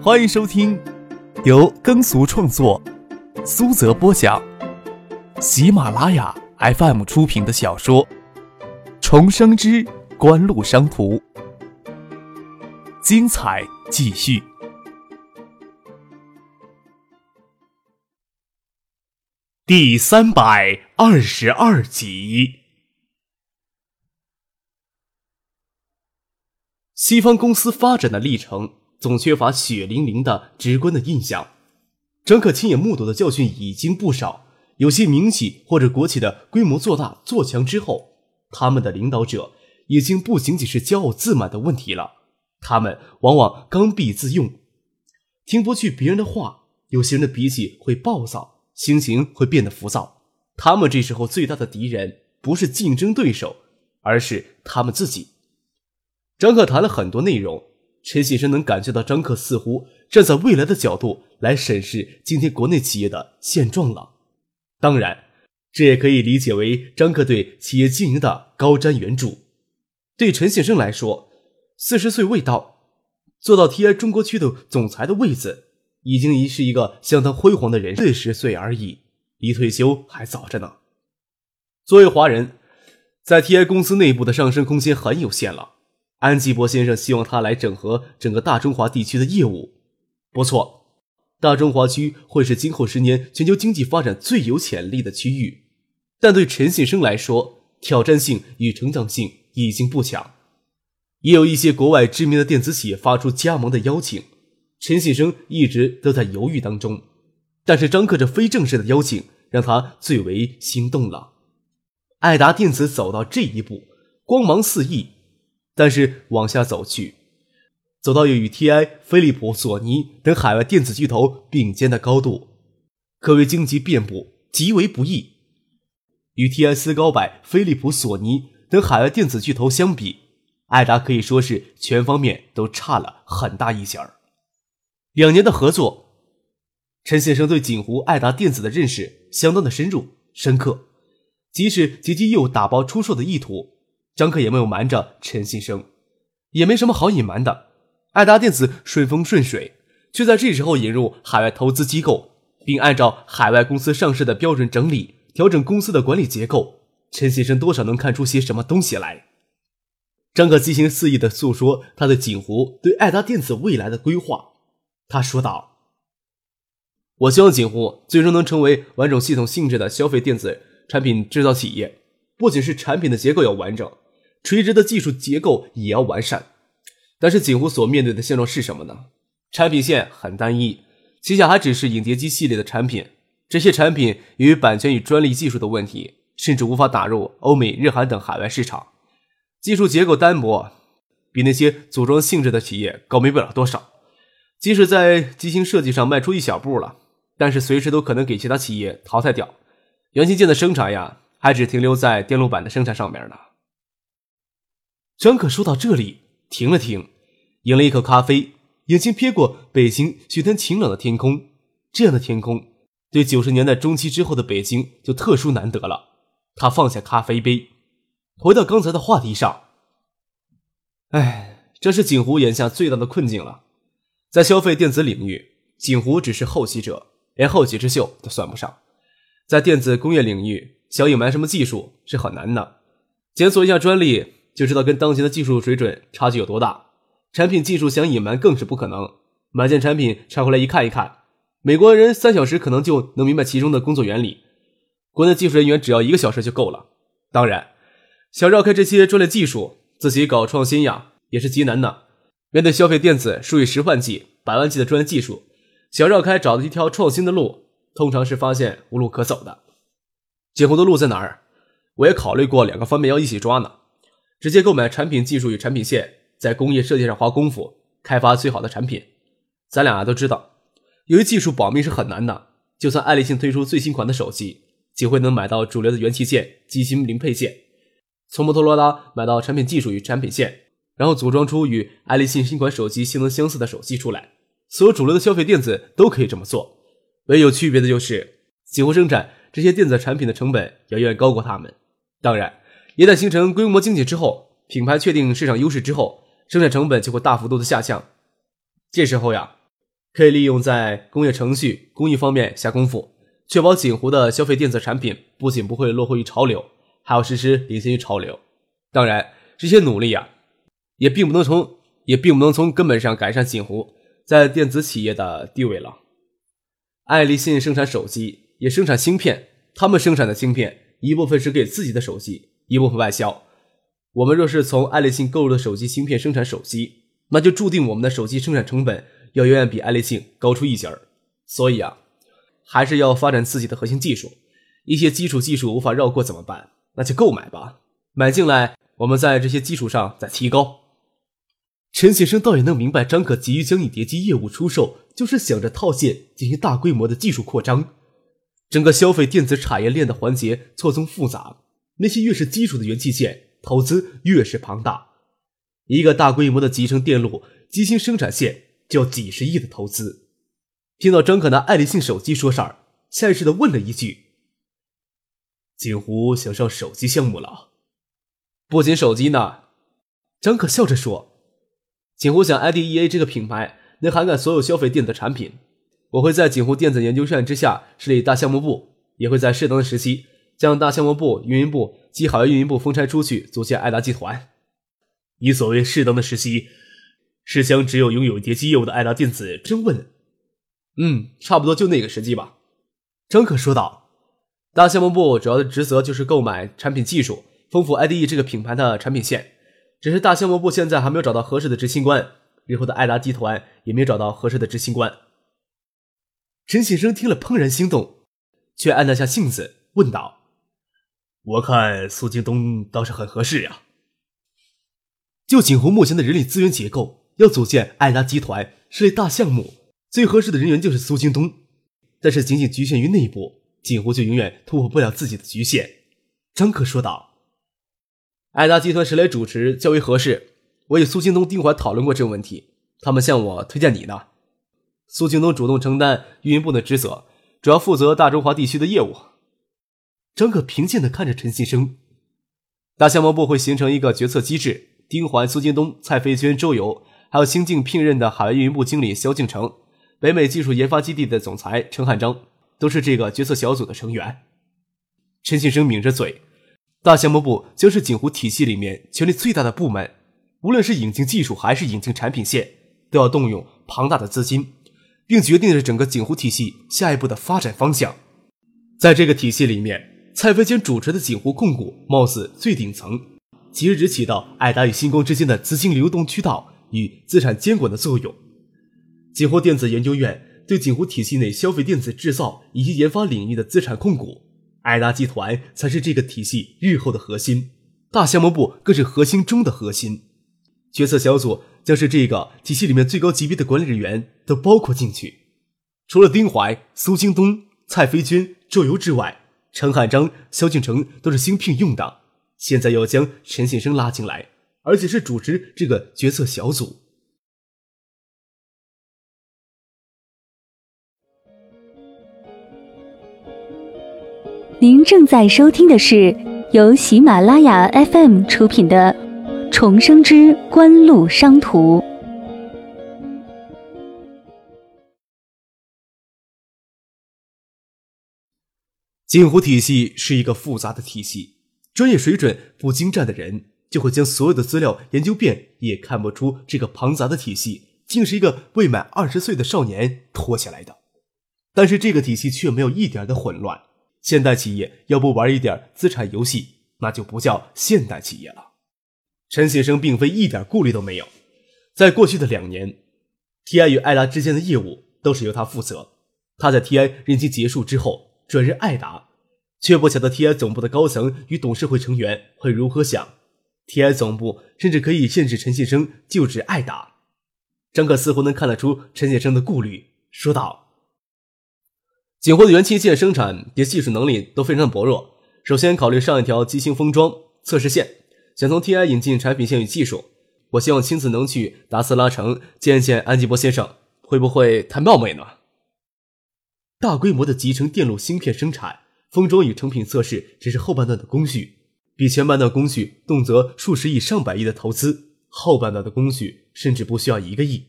欢迎收听由耕俗创作、苏泽播讲、喜马拉雅 FM 出品的小说《重生之官路商途》，精彩继续，第三百二十二集。西方公司发展的历程总缺乏血淋淋的直观的印象。张可亲眼目睹的教训已经不少。有些民企或者国企的规模做大做强之后，他们的领导者已经不仅仅是骄傲自满的问题了，他们往往刚愎自用，听不去别人的话。有些人的脾气会暴躁，心情会变得浮躁。他们这时候最大的敌人不是竞争对手，而是他们自己。张克谈了很多内容，陈先生能感觉到张克似乎站在未来的角度来审视今天国内企业的现状了。当然，这也可以理解为张克对企业经营的高瞻远瞩。对陈先生来说，四十岁未到，做到 TI 中国区的总裁的位子，已经已是一个相当辉煌的人。四十岁而已，离退休还早着呢。作为华人，在 TI 公司内部的上升空间很有限了。安吉博先生希望他来整合整个大中华地区的业务。不错，大中华区会是今后十年全球经济发展最有潜力的区域。但对陈信生来说，挑战性与成长性已经不强。也有一些国外知名的电子企业发出加盟的邀请，陈先生一直都在犹豫当中。但是张克这非正式的邀请让他最为心动了。爱达电子走到这一步，光芒四溢。但是往下走去，走到有与 TI、飞利浦、索尼等海外电子巨头并肩的高度，可谓荆棘遍布，极为不易。与 TI、斯高柏、飞利浦、索尼等海外电子巨头相比，爱达可以说是全方面都差了很大一截儿。两年的合作，陈先生对锦湖、爱达电子的认识相当的深入深刻，即使吉吉又打包出售的意图。张克也没有瞒着陈先生，也没什么好隐瞒的。爱达电子顺风顺水，却在这时候引入海外投资机构，并按照海外公司上市的标准整理调整公司的管理结构。陈先生多少能看出些什么东西来。张克激情四溢地诉说他对锦湖、对爱达电子未来的规划。他说道：“我希望锦湖最终能成为完整系统性质的消费电子产品制造企业，不仅是产品的结构要完整。”垂直的技术结构也要完善，但是锦湖所面对的现状是什么呢？产品线很单一，旗下还只是影碟机系列的产品，这些产品由于版权与专利技术的问题，甚至无法打入欧美、日韩等海外市场。技术结构单薄，比那些组装性质的企业高没不了多少。即使在机型设计上迈出一小步了，但是随时都可能给其他企业淘汰掉。元器件的生产呀，还只停留在电路板的生产上面呢。张可说到这里，停了停，饮了一口咖啡，眼睛瞥过北京雪天晴朗的天空。这样的天空，对九十年代中期之后的北京就特殊难得了。他放下咖啡杯，回到刚才的话题上。哎，这是锦湖眼下最大的困境了。在消费电子领域，锦湖只是后起者，连后起之秀都算不上。在电子工业领域，想隐瞒什么技术是很难的。检索一下专利。就知道跟当前的技术水准差距有多大，产品技术想隐瞒更是不可能。买件产品拆回来一看一看，美国人三小时可能就能明白其中的工作原理，国内技术人员只要一个小时就够了。当然，想绕开这些专利技术，自己搞创新呀，也是极难的。面对消费电子数以十万计、百万计的专利技术，想绕开找到一条创新的路，通常是发现无路可走的。锦湖的路在哪儿？我也考虑过两个方面要一起抓呢。直接购买产品技术与产品线，在工业设计上花功夫，开发最好的产品。咱俩都知道，由于技术保密是很难的。就算爱立信推出最新款的手机，几乎能买到主流的元器件、机芯零配件。从摩托罗拉买到产品技术与产品线，然后组装出与爱立信新款手机性能相似的手机出来。所有主流的消费电子都可以这么做，唯有区别的就是，几乎生产这些电子产品的成本要远高过他们。当然。一旦形成规模经济之后，品牌确定市场优势之后，生产成本就会大幅度的下降。这时候呀，可以利用在工业程序、工艺方面下功夫，确保锦湖的消费电子产品不仅不会落后于潮流，还要实时领先于潮流。当然，这些努力呀，也并不能从也并不能从根本上改善锦湖在电子企业的地位了。爱立信生产手机，也生产芯片，他们生产的芯片一部分是给自己的手机，一部分外销。我们若是从爱立信购入的手机芯片生产手机，那就注定我们的手机生产成本要远远比爱立信高出一截儿。所以啊，还是要发展自己的核心技术。一些基础技术无法绕过怎么办？那就购买吧，买进来，我们在这些基础上再提高。陈先生倒也能明白，张可急于将影碟机业务出售，就是想着套现进行大规模的技术扩张。整个消费电子产业链的环节错综复杂，那些越是基础的元器件，投资越是庞大。一个大规模的集成电路机芯生产线就要几十亿的投资。听到张可拿爱立信手机说事儿，下意识的问了一句：“锦湖想上手机项目了？”不仅手机呢，张可笑着说。锦湖想，IDEA 这个品牌能涵盖所有消费电子产品。我会在锦湖电子研究院之下设立大项目部，也会在适当的时期将大项目部、运营部及海外运营部分拆出去，组建爱达集团。你所谓适当的时期，是将只有拥有叠机业务的爱达电子征问？嗯，差不多就那个时机吧。张可说道。大项目部主要的职责就是购买产品技术，丰富 IDE 这个品牌的产品线。只是大项目部现在还没有找到合适的执行官，日后的爱达集团也没有找到合适的执行官。陈先生听了怦然心动，却按捺下性子问道：“我看苏京东倒是很合适呀。就锦湖目前的人力资源结构，要组建爱达集团是类大项目，最合适的人员就是苏京东。但是仅仅局限于内部，锦湖就永远突破不了自己的局限。”张可说道。爱达集团谁来主持较为合适？我与苏京东、丁怀讨论过这个问题，他们向我推荐你呢。苏京东主动承担运营部的职责，主要负责大中华地区的业务。张可平静地看着陈新生。大项目部会形成一个决策机制，丁环、苏京东、蔡飞娟、周游，还有新晋聘任的海外运营部经理肖敬成、北美技术研发基地的总裁陈汉章，都是这个决策小组的成员。陈新生抿着嘴。大项目部将是锦湖体系里面权力最大的部门，无论是引进技术还是引进产品线，都要动用庞大的资金，并决定着整个锦湖体系下一步的发展方向。在这个体系里面，蔡飞坚主持的锦湖控股貌似最顶层，即日只起到爱达与星光之间的资金流动渠道与资产监管的作用。锦湖电子研究院对锦湖体系内消费电子制造以及研发领域的资产控股。爱达集团才是这个体系日后的核心，大项目部更是核心中的核心。决策小组将是这个体系里面最高级别的管理人员都包括进去。除了丁怀、苏京东、蔡飞娟、周游之外，陈汉章、萧敬腾都是新聘用的。现在要将陈先生拉进来，而且是主持这个决策小组。您正在收听的是由喜马拉雅 FM 出品的《重生之官路商途》。锦湖体系是一个复杂的体系，专业水准不精湛的人就会将所有的资料研究遍，也看不出这个庞杂的体系竟是一个未满二十岁的少年拖起来的。但是这个体系却没有一点的混乱。现代企业要不玩一点资产游戏，那就不叫现代企业了。陈先生并非一点顾虑都没有，在过去的两年，TI 与艾拉之间的业务都是由他负责。他在 TI 任期结束之后转任爱达，却不晓得 TI 总部的高层与董事会成员会如何想。TI 总部甚至可以限制陈先生就职爱达。张可似乎能看得出陈先生的顾虑，说道。锦湖的元器件生产及技术能力都非常薄弱。首先考虑上一条机芯封装测试线，想从 TI 引进产品线与技术。我希望亲自能去达斯拉城见一见安吉波先生，会不会太冒昧呢？大规模的集成电路芯片生产、封装与成品测试只是后半段的工序，比前半段工序动辄数十亿、上百亿的投资，后半段的工序甚至不需要一个亿。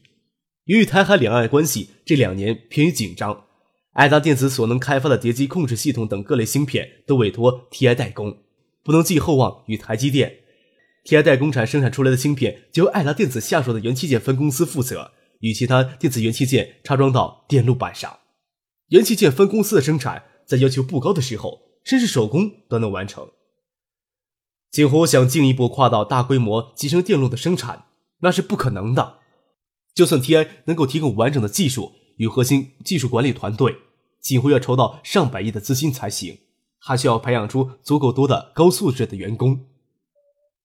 由于台海两岸关系这两年偏于紧张，爱达电子所能开发的碟机控制系统等各类芯片都委托 TI 代工，不能寄厚望于台积电。TI 代工厂生产出来的芯片就由爱达电子下属的元器件分公司负责，与其他电子元器件插装到电路板上。元器件分公司的生产在要求不高的时候，甚至手工都能完成。锦湖想进一步跨到大规模集成电路的生产，那是不可能的。就算 TI 能够提供完整的技术与核心技术管理团队，锦湖要筹到上百亿的资金才行，还需要培养出足够多的高素质的员工。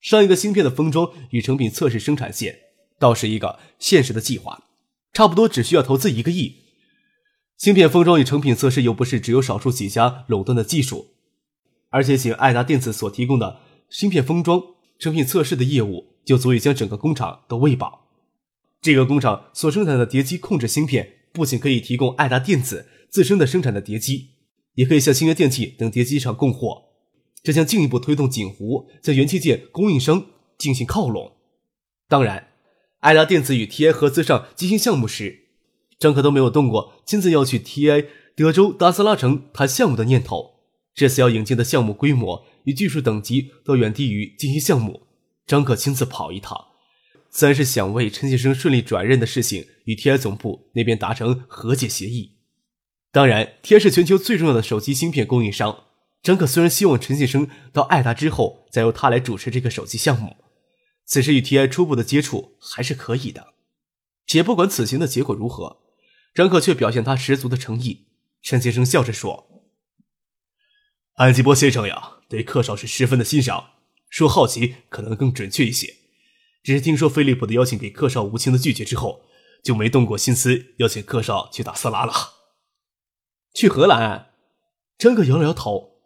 上一个芯片的封装与成品测试生产线，倒是一个现实的计划，差不多只需要投资一个亿。芯片封装与成品测试又不是只有少数几家垄断的技术，而且仅爱达电子所提供的。芯片封装、成品测试的业务就足以将整个工厂都喂饱。这个工厂所生产的碟机控制芯片，不仅可以提供爱达电子自身的生产的碟机，也可以向星源电器等碟机厂供货。这将进一步推动锦湖在元器件供应商进行靠拢。当然，爱达电子与 TI 合资上进行项目时，张可都没有动过亲自要去 TI 德州达斯拉城谈项目的念头。这次要引进的项目规模。与技术等级都远低于进行项目，张可亲自跑一趟，自然是想为陈先生顺利转任的事情与 TI 总部那边达成和解协议。当然，TI 是全球最重要的手机芯片供应商，张可虽然希望陈先生到爱达之后再由他来主持这个手机项目，此时与 TI 初步的接触还是可以的。且不管此行的结果如何，张可却表现他十足的诚意。陈先生笑着说：“安吉波先生呀。”对克少是十分的欣赏，说好奇可能更准确一些。只是听说菲利普的邀请被克少无情的拒绝之后，就没动过心思邀请克少去打色拉了。去荷兰？张克摇了摇头。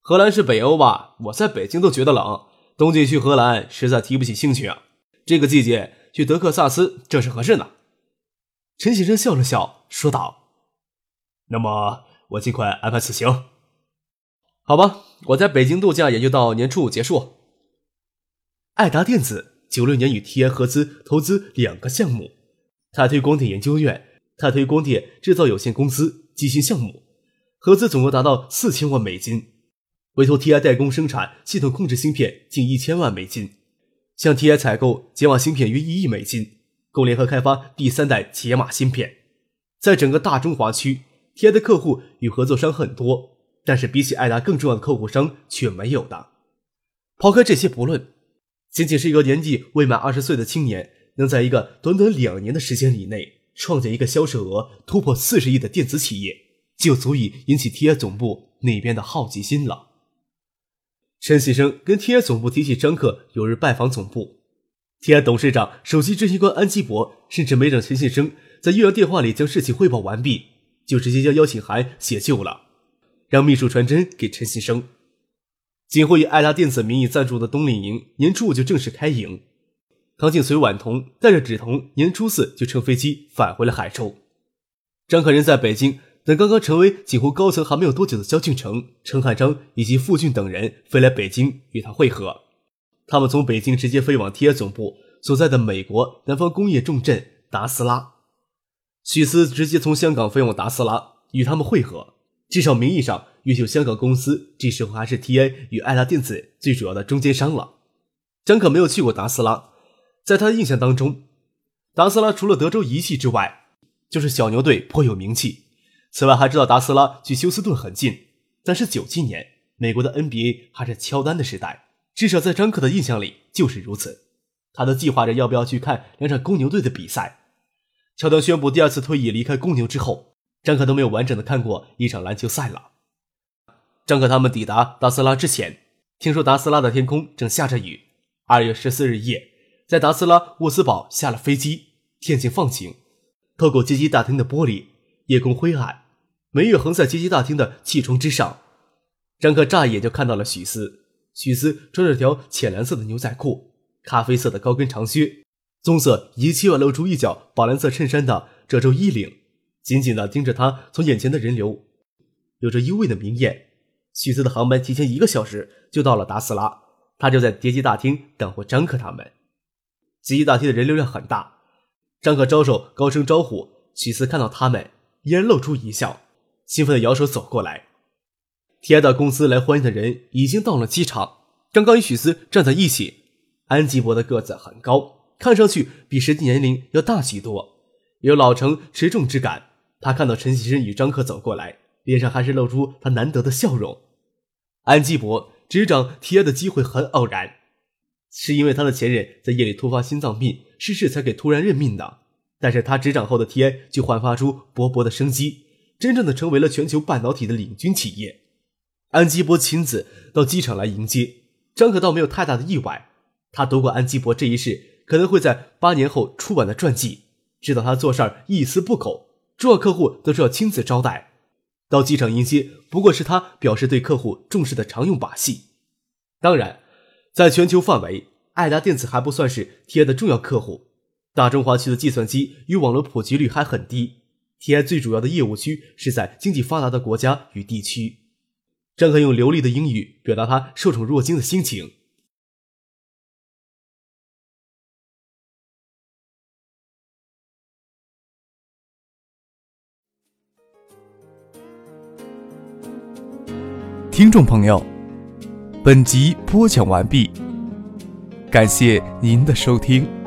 荷兰是北欧吧？我在北京都觉得冷，冬季去荷兰实在提不起兴趣啊。这个季节去德克萨斯正是合适呢。陈先生笑了笑，说道：“那么我尽快安排此行。”好吧，我在北京度假也就到年初五结束。爱达电子九六年与 TI 合资投资两个项目：泰推光电研究院、泰推光电制造有限公司机芯项目，合资总额达到四千万美金；委托 TI 代工生产系统控制芯片近一千万美金，向 TI 采购解码芯片约一亿美金，共联合开发第三代解码芯片。在整个大中华区，TI 的客户与合作商很多。但是比起爱达更重要的客户商却没有的。抛开这些不论，仅仅是一个年纪未满二十岁的青年，能在一个短短两年的时间以内创建一个销售额突破四十亿的电子企业，就足以引起 TI 总部那边的好奇心了。陈先生跟 TI 总部提起张克有日拜访总部天安董事长、首席执行官安基博甚至没等陈先生在岳阳电话里将事情汇报完毕，就直接将邀请函写就了。让秘书传真给陈先生。锦湖以爱达电子名义赞助的冬令营年初五就正式开营。唐静随婉彤带着芷彤年初四就乘飞机返回了海州。张可人在北京等刚刚成为锦湖高层还没有多久的焦俊成、陈汉章以及傅俊等人飞来北京与他会合。他们从北京直接飞往 TI 总部所在的美国南方工业重镇达斯拉。许思直接从香港飞往达斯拉与他们会合。至少名义上，越秀香港公司这时候还是 TI 与爱达电子最主要的中间商了。张可没有去过达斯拉，在他的印象当中，达斯拉除了德州仪器之外，就是小牛队颇有名气。此外，还知道达斯拉距休斯顿很近。但是九七年，美国的 NBA 还是乔丹的时代，至少在张可的印象里就是如此。他都计划着要不要去看两场公牛队的比赛。乔丹宣布第二次退役离开公牛之后。张可都没有完整的看过一场篮球赛了。张可他们抵达达斯拉之前，听说达斯拉的天空正下着雨。二月十四日夜，在达斯拉沃斯堡下了飞机，天气放晴。透过接机大厅的玻璃，夜空灰暗，梅月横在接机大厅的气窗之上。张可乍一眼就看到了许思。许思穿着条浅蓝色的牛仔裤，咖啡色的高跟长靴，棕色一切外露出一角宝蓝色衬衫的褶皱衣领。紧紧地盯着他从眼前的人流，有着幽微的明艳。许思的航班提前一个小时就到了达斯拉，他就在叠机大厅等候张克他们。接机大厅的人流量很大，张克招手高声招呼，许思看到他们，依然露出一笑，兴奋地摇手走过来。T I 的公司来欢迎的人已经到了机场，刚刚与许思站在一起。安吉博的个子很高，看上去比实际年龄要大许多，有老成持重之感。他看到陈启生与张克走过来，脸上还是露出他难得的笑容。安吉博执掌 T I 的机会很偶然，是因为他的前任在夜里突发心脏病逝世，才给突然任命的。但是他执掌后的 T I 就焕发出勃勃的生机，真正的成为了全球半导体的领军企业。安基博亲自到机场来迎接张可，倒没有太大的意外。他读过安基博这一世可能会在八年后出版的传记，知道他做事儿一丝不苟，重要客户都是要亲自招待。到机场迎接不过是他表示对客户重视的常用把戏。当然，在全球范围，爱达电子还不算是 TI 的重要客户。大中华区的计算机与网络普及率还很低，TI 最主要的业务区是在经济发达的国家与地区。张可用流利的英语表达他受宠若惊的心情。听众朋友，本集播讲完毕，感谢您的收听。